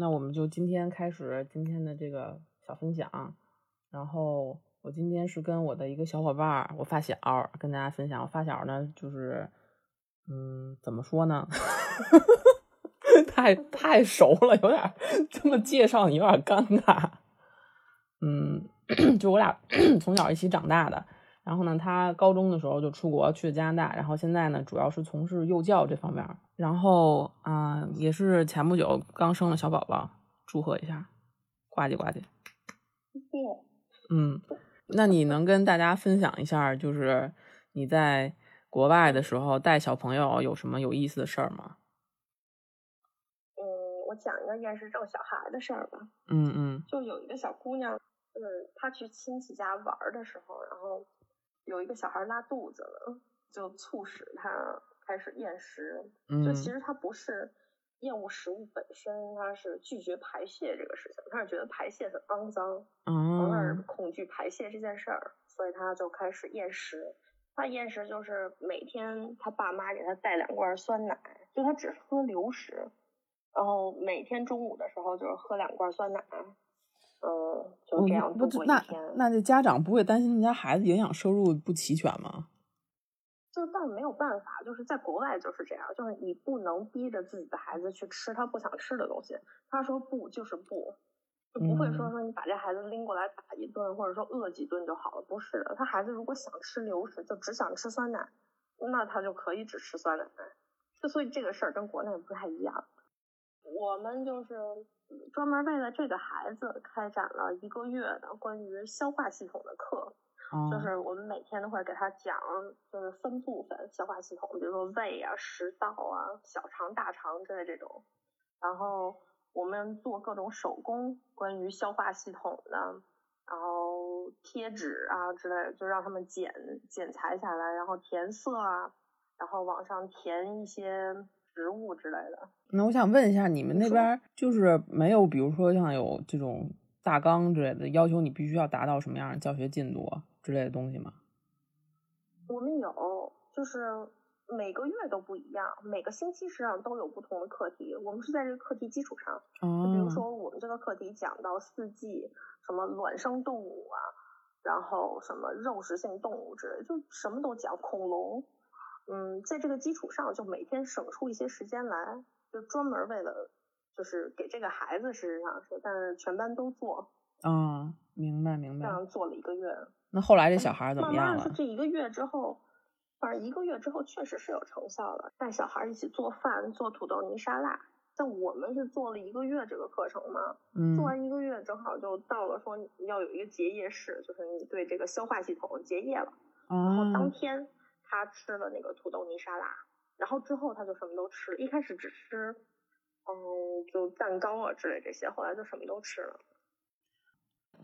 那我们就今天开始今天的这个小分享。然后我今天是跟我的一个小伙伴儿，我发小跟大家分享。我发小呢，就是嗯，怎么说呢？太太熟了，有点这么介绍你有点尴尬。嗯，就我俩 从小一起长大的。然后呢，他高中的时候就出国去了加拿大，然后现在呢，主要是从事幼教这方面。然后啊，也是前不久刚生了小宝宝，祝贺一下，呱唧呱唧。谢谢。嗯，那你能跟大家分享一下，就是你在国外的时候带小朋友有什么有意思的事儿吗？嗯，我讲一个厌食症小孩的事儿吧。嗯嗯。就有一个小姑娘，嗯，她去亲戚家玩的时候，然后。有一个小孩拉肚子了，就促使他开始厌食。就其实他不是厌恶食物本身，他是拒绝排泄这个事情。他是觉得排泄很肮脏，从而恐惧排泄这件事儿，所以他就开始厌食。他厌食就是每天他爸妈给他带两罐酸奶，就他只喝流食，然后每天中午的时候就是喝两罐酸奶。嗯，就这样度过一天。那这家长不会担心他家孩子营养摄入不齐全吗？就但没有办法，就是在国外就是这样，就是你不能逼着自己的孩子去吃他不想吃的东西。他说不就是不，就不会说说你把这孩子拎过来打一顿，或者说饿几顿就好了。不是的，他孩子如果想吃流食，就只想吃酸奶，那他就可以只吃酸奶。就所以这个事儿跟国内不太一样。我们就是专门为了这个孩子开展了一个月的关于消化系统的课，就是我们每天都会给他讲，就是分部分消化系统，比如说胃啊、食道啊、小肠、大肠之类这种。然后我们做各种手工关于消化系统的，然后贴纸啊之类，就让他们剪剪裁下来，然后填色啊，然后往上填一些。食物之类的，那我想问一下，你们那边就是没有，比如说像有这种大纲之类的，要求你必须要达到什么样的教学进度之类的东西吗？我们有，就是每个月都不一样，每个星期实际上都有不同的课题。我们是在这个课题基础上，就比如说我们这个课题讲到四季，什么卵生动物啊，然后什么肉食性动物之类，就什么都讲，恐龙。嗯，在这个基础上，就每天省出一些时间来，就专门为了，就是给这个孩子，事实上是，但是全班都做。嗯，明白明白。这样做了一个月。那后来这小孩怎么样了？是这一个月之后，反正一个月之后确实是有成效的。带小孩一起做饭，做土豆泥沙拉。但我们是做了一个月这个课程嘛，做完一个月正好就到了说要有一个结业式，就是你对这个消化系统结业了，然后当天。他吃了那个土豆泥沙拉，然后之后他就什么都吃。一开始只吃，嗯，就蛋糕啊之类这些，后来就什么都吃了。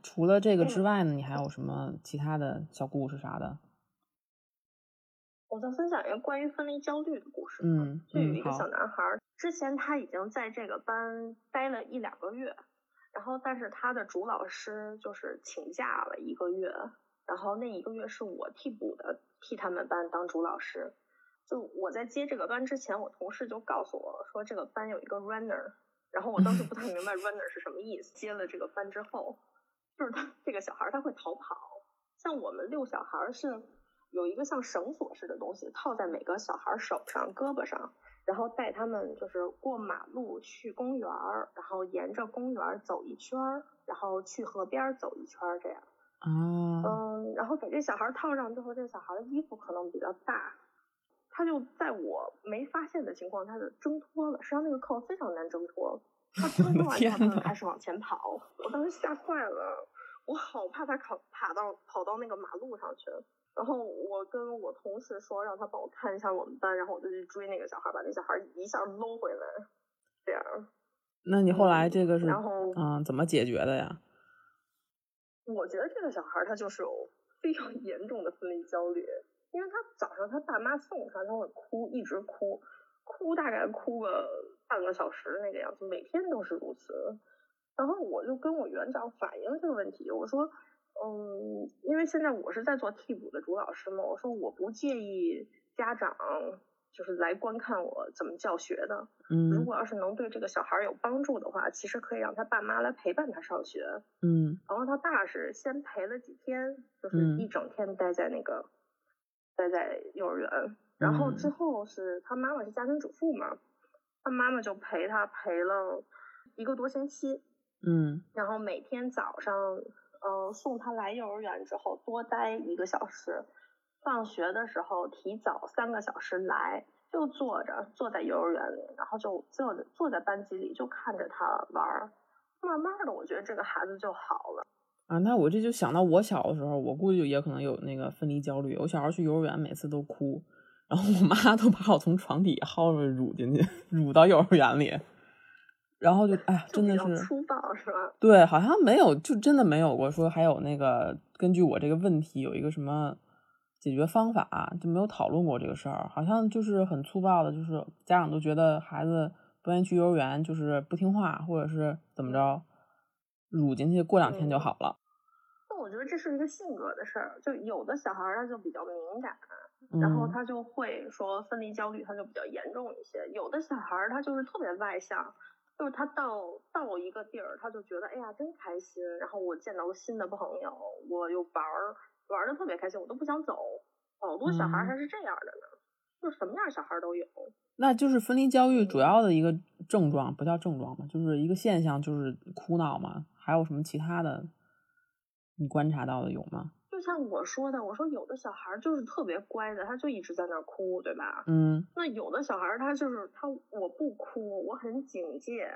除了这个之外呢，你还有什么其他的小故事啥的？我再分享一个关于分离焦虑的故事。嗯，就有一个小男孩，之前他已经在这个班待了一两个月，然后但是他的主老师就是请假了一个月。然后那一个月是我替补的，替他们班当主老师。就我在接这个班之前，我同事就告诉我说这个班有一个 runner，然后我当时不太明白 runner 是什么意思。接了这个班之后，就是他这个小孩他会逃跑。像我们遛小孩是有一个像绳索似的东西套在每个小孩手上、胳膊上，然后带他们就是过马路去公园，然后沿着公园走一圈，然后去河边走一圈这样。哦，嗯，然后给这小孩套上之后，这小孩的衣服可能比较大，他就在我没发现的情况，他就挣脱了。实际上那个扣非常难挣脱，他挣 脱完之后他就开始往前跑，我当时吓坏了，我好怕他跑爬到跑到那个马路上去。然后我跟我同事说，让他帮我看一下我们班，然后我就去追那个小孩，把那小孩一下搂回来，这样。那你后来这个是，然后嗯，怎么解决的呀？我觉得这个小孩他就是有 非常严重的分离焦虑，因为他早上他爸妈送他，他会哭，一直哭，哭大概哭个半个小时那个样子，每天都是如此。然后我就跟我园长反映这个问题，我说，嗯，因为现在我是在做替补的主老师嘛，我说我不介意家长就是来观看我怎么教学的。嗯，如果要是能对这个小孩有帮助的话，其实可以让他爸妈来陪伴他上学。嗯，然后他爸是先陪了几天，就是一整天待在那个待在幼儿园，然后之后是他妈妈是家庭主妇嘛，他妈妈就陪他陪了一个多星期。嗯，然后每天早上，呃，送他来幼儿园之后多待一个小时，放学的时候提早三个小时来，就坐着坐在幼儿园里，然后就坐着坐在班级里就看着他玩儿，慢慢的，我觉得这个孩子就好了。啊，那我这就想到我小的时候，我估计也可能有那个分离焦虑。我小时候去幼儿园，每次都哭，然后我妈都把我从床底下薅着乳进去，乳到幼儿园里。然后就哎呀，真的是粗暴是吧？对，好像没有，就真的没有过说还有那个根据我这个问题有一个什么解决方法，就没有讨论过这个事儿。好像就是很粗暴的，就是家长都觉得孩子不愿意去幼儿园，就是不听话，或者是怎么着，乳进去过两天就好了。那我觉得这是一个性格的事儿，就有的小孩他就比较敏感，然后他就会说分离焦虑，他就比较严重一些。有的小孩他就是特别外向。就是他到到一个地儿，他就觉得哎呀真开心，然后我见到了新的朋友，我又玩儿玩的特别开心，我都不想走。好多小孩还是这样的呢，就是什么样小孩都有。那就是分离焦虑主要的一个症状，不叫症状嘛，就是一个现象，就是哭闹嘛。还有什么其他的？你观察到的有吗？就像我说的，我说有的小孩就是特别乖的，他就一直在那哭，对吧？嗯。那有的小孩他就是他，我不哭，我很警戒，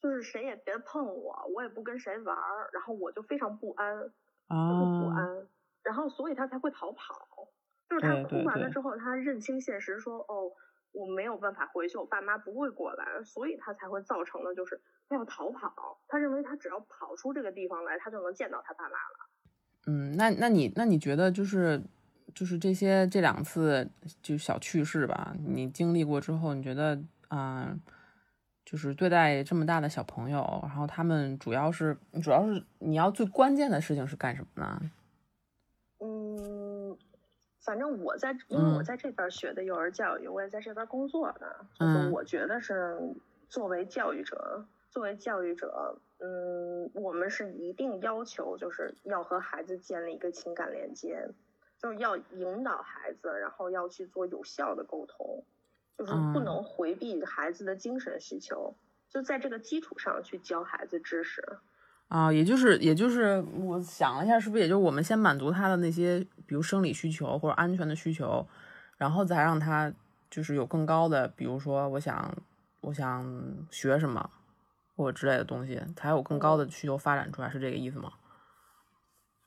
就是谁也别碰我，我也不跟谁玩儿，然后我就非常不安，就是不安，然后所以他才会逃跑。就是他哭完了之后，他认清现实，说哦，我没有办法回去，我爸妈不会过来，所以他才会造成了就是他要逃跑。他认为他只要跑出这个地方来，他就能见到他爸妈了。嗯，那那你那你觉得就是就是这些这两次就小趣事吧，你经历过之后，你觉得啊，就是对待这么大的小朋友，然后他们主要是主要是你要最关键的事情是干什么呢？嗯，反正我在因为我在这边学的幼儿教育，我也在这边工作的，就是我觉得是作为教育者，作为教育者。嗯，我们是一定要求，就是要和孩子建立一个情感连接，就是要引导孩子，然后要去做有效的沟通，就是不能回避孩子的精神需求，就在这个基础上去教孩子知识。啊，也就是，也就是我想了一下，是不是也就是我们先满足他的那些，比如生理需求或者安全的需求，然后再让他就是有更高的，比如说我想，我想学什么。或者之类的东西，才有更高的需求发展出来，是这个意思吗？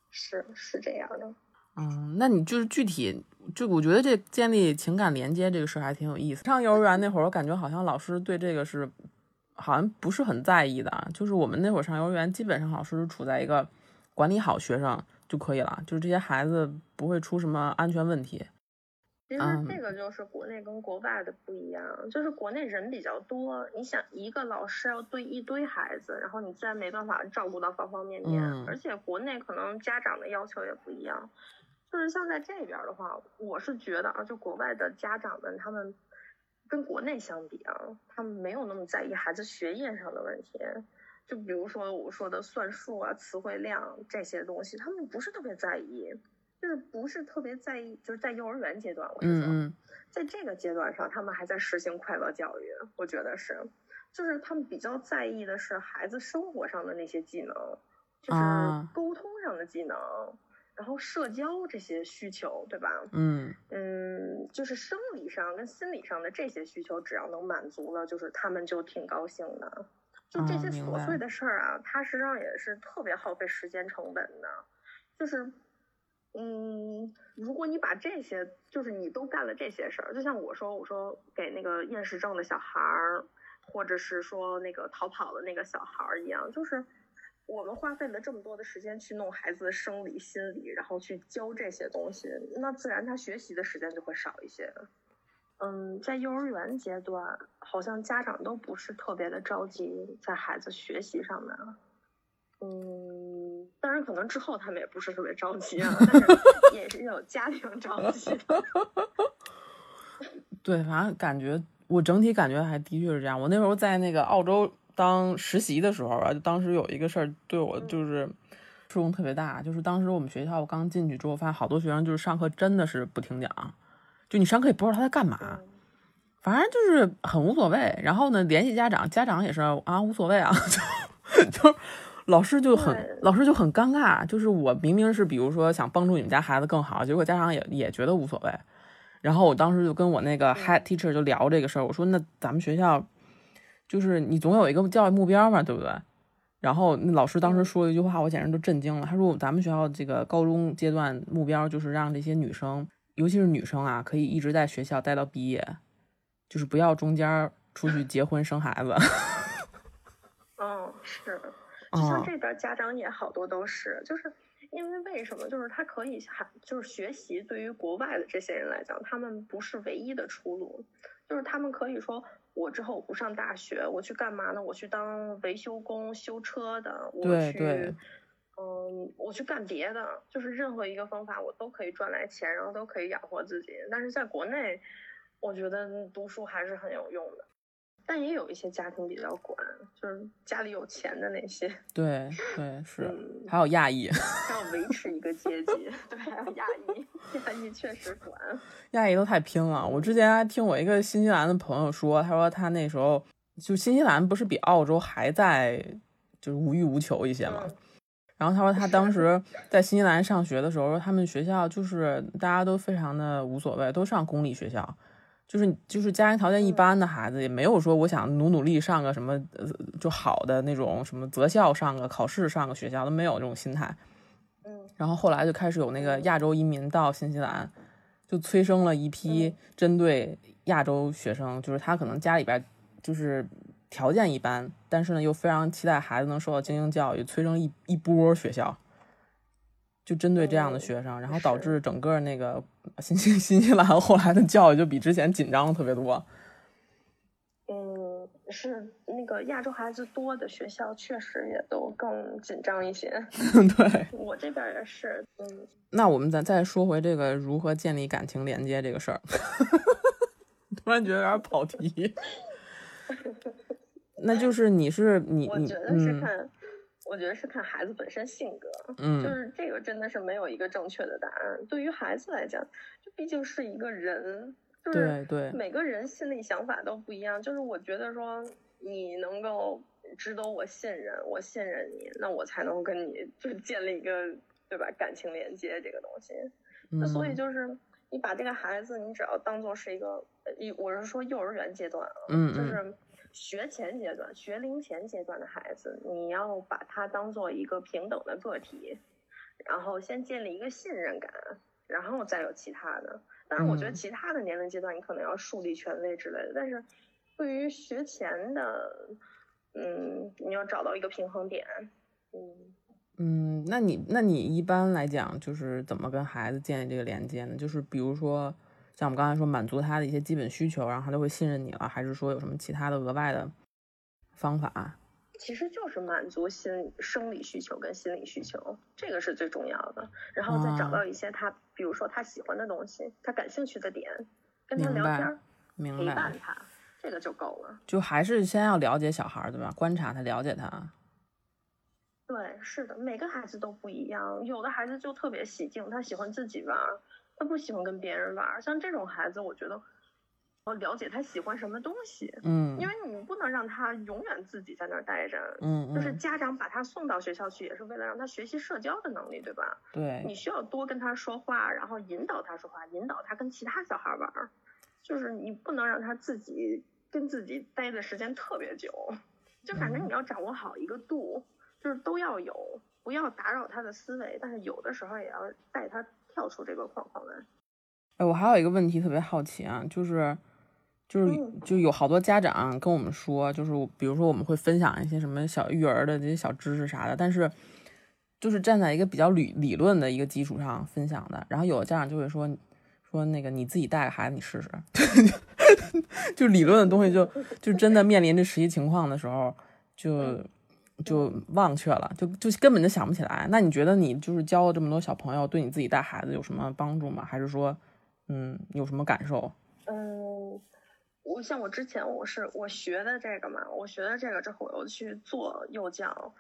是是这样的。嗯，那你就是具体，就我觉得这建立情感连接这个事儿还挺有意思。上幼儿园那会儿，我感觉好像老师对这个是好像不是很在意的。就是我们那会儿上幼儿园，基本上老师是处在一个管理好学生就可以了，就是这些孩子不会出什么安全问题。其实这个就是国内跟国外的不一样，就是国内人比较多，你想一个老师要对一堆孩子，然后你自然没办法照顾到方方面面，而且国内可能家长的要求也不一样，就是像在这边的话，我是觉得啊，就国外的家长们他们跟国内相比啊，他们没有那么在意孩子学业上的问题，就比如说我说的算术啊、词汇量这些东西，他们不是特别在意。就是不是特别在意，就是在幼儿园阶段，我是说，在这个阶段上，他们还在实行快乐教育，我觉得是，就是他们比较在意的是孩子生活上的那些技能，就是沟通上的技能，然后社交这些需求，对吧？嗯嗯，就是生理上跟心理上的这些需求，只要能满足了，就是他们就挺高兴的。就这些琐碎的事儿啊，它实际上也是特别耗费时间成本的，就是。嗯，如果你把这些，就是你都干了这些事儿，就像我说，我说给那个厌食症的小孩儿，或者是说那个逃跑的那个小孩儿一样，就是我们花费了这么多的时间去弄孩子的生理、心理，然后去教这些东西，那自然他学习的时间就会少一些。嗯，在幼儿园阶段，好像家长都不是特别的着急在孩子学习上面。嗯，当然可能之后他们也不是特别着急啊，但是 也是有家庭着急的。对，反正感觉我整体感觉还的确是这样。我那时候在那个澳洲当实习的时候啊，就当时有一个事儿对我就是触动特别大，就是当时我们学校我刚进去之后，发现好多学生就是上课真的是不听讲，就你上课也不知道他在干嘛，反正就是很无所谓。然后呢，联系家长，家长也是啊无所谓啊，就 就。老师就很，老师就很尴尬，就是我明明是比如说想帮助你们家孩子更好，结果家长也也觉得无所谓。然后我当时就跟我那个 head teacher 就聊这个事儿，我说那咱们学校就是你总有一个教育目标嘛，对不对？然后那老师当时说了一句话，我简直都震惊了。他说咱们学校这个高中阶段目标就是让这些女生，尤其是女生啊，可以一直在学校待到毕业，就是不要中间出去结婚生孩子。嗯，是。就像这边家长也好多都是，就是因为为什么？就是他可以还就是学习，对于国外的这些人来讲，他们不是唯一的出路。就是他们可以说，我之后不上大学，我去干嘛呢？我去当维修工，修车的。我去，嗯，我去干别的。就是任何一个方法，我都可以赚来钱，然后都可以养活自己。但是在国内，我觉得读书还是很有用的。但也有一些家庭比较管，就是家里有钱的那些。对对是，还有亚裔，还要维持一个阶级。对，还有亚裔，亚裔确实管。亚裔都太拼了。我之前还听我一个新西兰的朋友说，他说他那时候就新西兰不是比澳洲还在就是无欲无求一些嘛。然后他说他当时在新西兰上学的时候，他们学校就是大家都非常的无所谓，都上公立学校。就是就是家庭条件一般的孩子，也没有说我想努努力上个什么呃就好的那种什么择校上个考试上个学校都没有这种心态。嗯，然后后来就开始有那个亚洲移民到新西兰，就催生了一批针对亚洲学生，就是他可能家里边就是条件一般，但是呢又非常期待孩子能受到精英教育，催生一一波学校。就针对这样的学生，然后导致整个那个新新新西兰后来的教育就比之前紧张特别多。嗯，是那个亚洲孩子多的学校，确实也都更紧张一些。对，我这边也是。嗯，那我们再再说回这个如何建立感情连接这个事儿，突然觉得有点跑题。那就是你是你，我觉得是看。我觉得是看孩子本身性格，嗯，就是这个真的是没有一个正确的答案。对于孩子来讲，就毕竟是一个人，就是对每个人心里想法都不一样。就是我觉得说你能够值得我信任，我信任你，那我才能跟你就建立一个对吧感情连接这个东西。那所以就是你把这个孩子，你只要当做是一个，一我是说幼儿园阶段啊，嗯就是。学前阶段、学龄前阶段的孩子，你要把他当做一个平等的个体，然后先建立一个信任感，然后再有其他的。当然，我觉得其他的年龄阶段你可能要树立权威之类的，但是对于学前的，嗯，你要找到一个平衡点。嗯嗯，那你那你一般来讲就是怎么跟孩子建立这个连接呢？就是比如说。像我们刚才说，满足他的一些基本需求，然后他就会信任你了，还是说有什么其他的额外的方法？其实就是满足心生理需求跟心理需求，这个是最重要的。然后再找到一些他，比如说他喜欢的东西，他感兴趣的点，跟他聊天，陪伴他，这个就够了。就还是先要了解小孩，对吧？观察他，了解他。对，是的，每个孩子都不一样，有的孩子就特别喜静，他喜欢自己玩。他不喜欢跟别人玩，像这种孩子，我觉得我了解他喜欢什么东西，嗯，因为你不能让他永远自己在那儿待着，嗯，就是家长把他送到学校去，也是为了让他学习社交的能力，对吧？对，你需要多跟他说话，然后引导他说话，引导他跟其他小孩玩，就是你不能让他自己跟自己待的时间特别久，就反正你要掌握好一个度，就是都要有，不要打扰他的思维，但是有的时候也要带他。跳出这个框框来。哎，我还有一个问题特别好奇啊，就是，就是就有好多家长跟我们说，就是比如说我们会分享一些什么小育儿的这些小知识啥的，但是就是站在一个比较理理论的一个基础上分享的。然后有的家长就会说，说那个你自己带个孩子你试试，就理论的东西就就真的面临着实际情况的时候就。就忘却了，就就根本就想不起来。那你觉得你就是教了这么多小朋友，对你自己带孩子有什么帮助吗？还是说，嗯，有什么感受？嗯，我像我之前我是我学的这个嘛，我学的这个之后，我又去做幼教，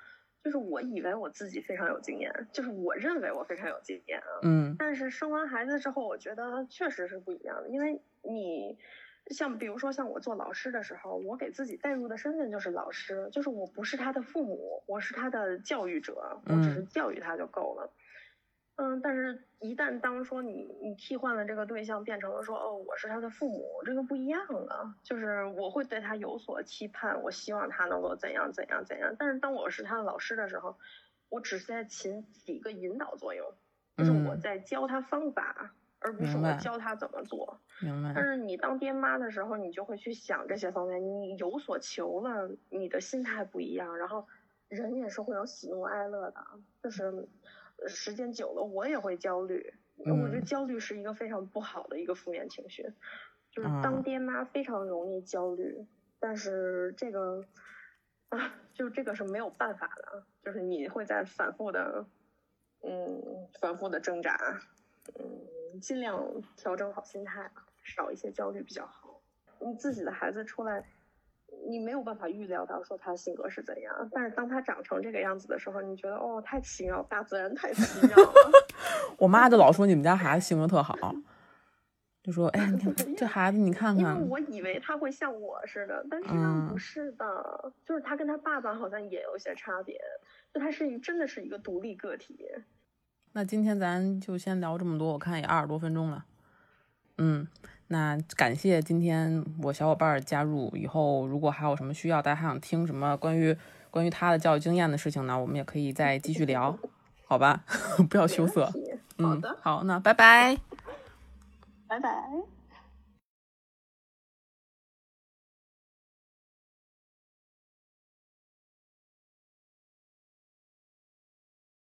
就是我以为我自己非常有经验，就是我认为我非常有经验啊。嗯但是生完孩子之后，我觉得确实是不一样的，因为你像比如说像我做老师的时候，我给自己带入的身份就是老师，就是我不是他的父母，我是他的教育者，我只是嗯教育他就够了。嗯，但是，一旦当说你你替换了这个对象，变成了说哦，我是他的父母，这个不一样了。就是我会对他有所期盼，我希望他能够怎样怎样怎样。但是当我是他的老师的时候，我只是在起起一个引导作用，就是我嗯在教他方法，而不是我教他怎么做。明白。但是你当爹妈的时候，你就会去想这些方面，你有所求了，你的心态不一样，然后人也是会有喜怒哀乐的，就是呃时间久了，我也会焦虑。我觉得嗯焦虑是一个非常不好的一个负面情绪，就是啊当爹妈非常容易焦虑，但是这个啊，就这个是没有办法的，就是你会在反复的，嗯，反复的挣扎，嗯，尽量调整好心态，少一些焦虑比较好。你自己的孩子出来，你没有办法预料到说他性格是怎样，但是当他长成这个样子的时候，你觉得哦，太奇妙，大自然太奇妙了。我妈就老说你们家孩子性格特好，就说哎，你看这孩子，你看看因为看，我以为他会像我似的，但实际上不嗯是的，就是他跟他爸爸好像也有一些差别，就他是一真的是一个独立个体。那今天咱就先聊这么多，我看也二十多分钟了。嗯，那感谢今天我小伙伴儿加入，以后如果还有什么需要，大家还想听什么关于关于他的教育经验的事情呢，我们也可以再继续聊，好吧？不要羞涩。好嗯的，，好，那拜拜。拜拜。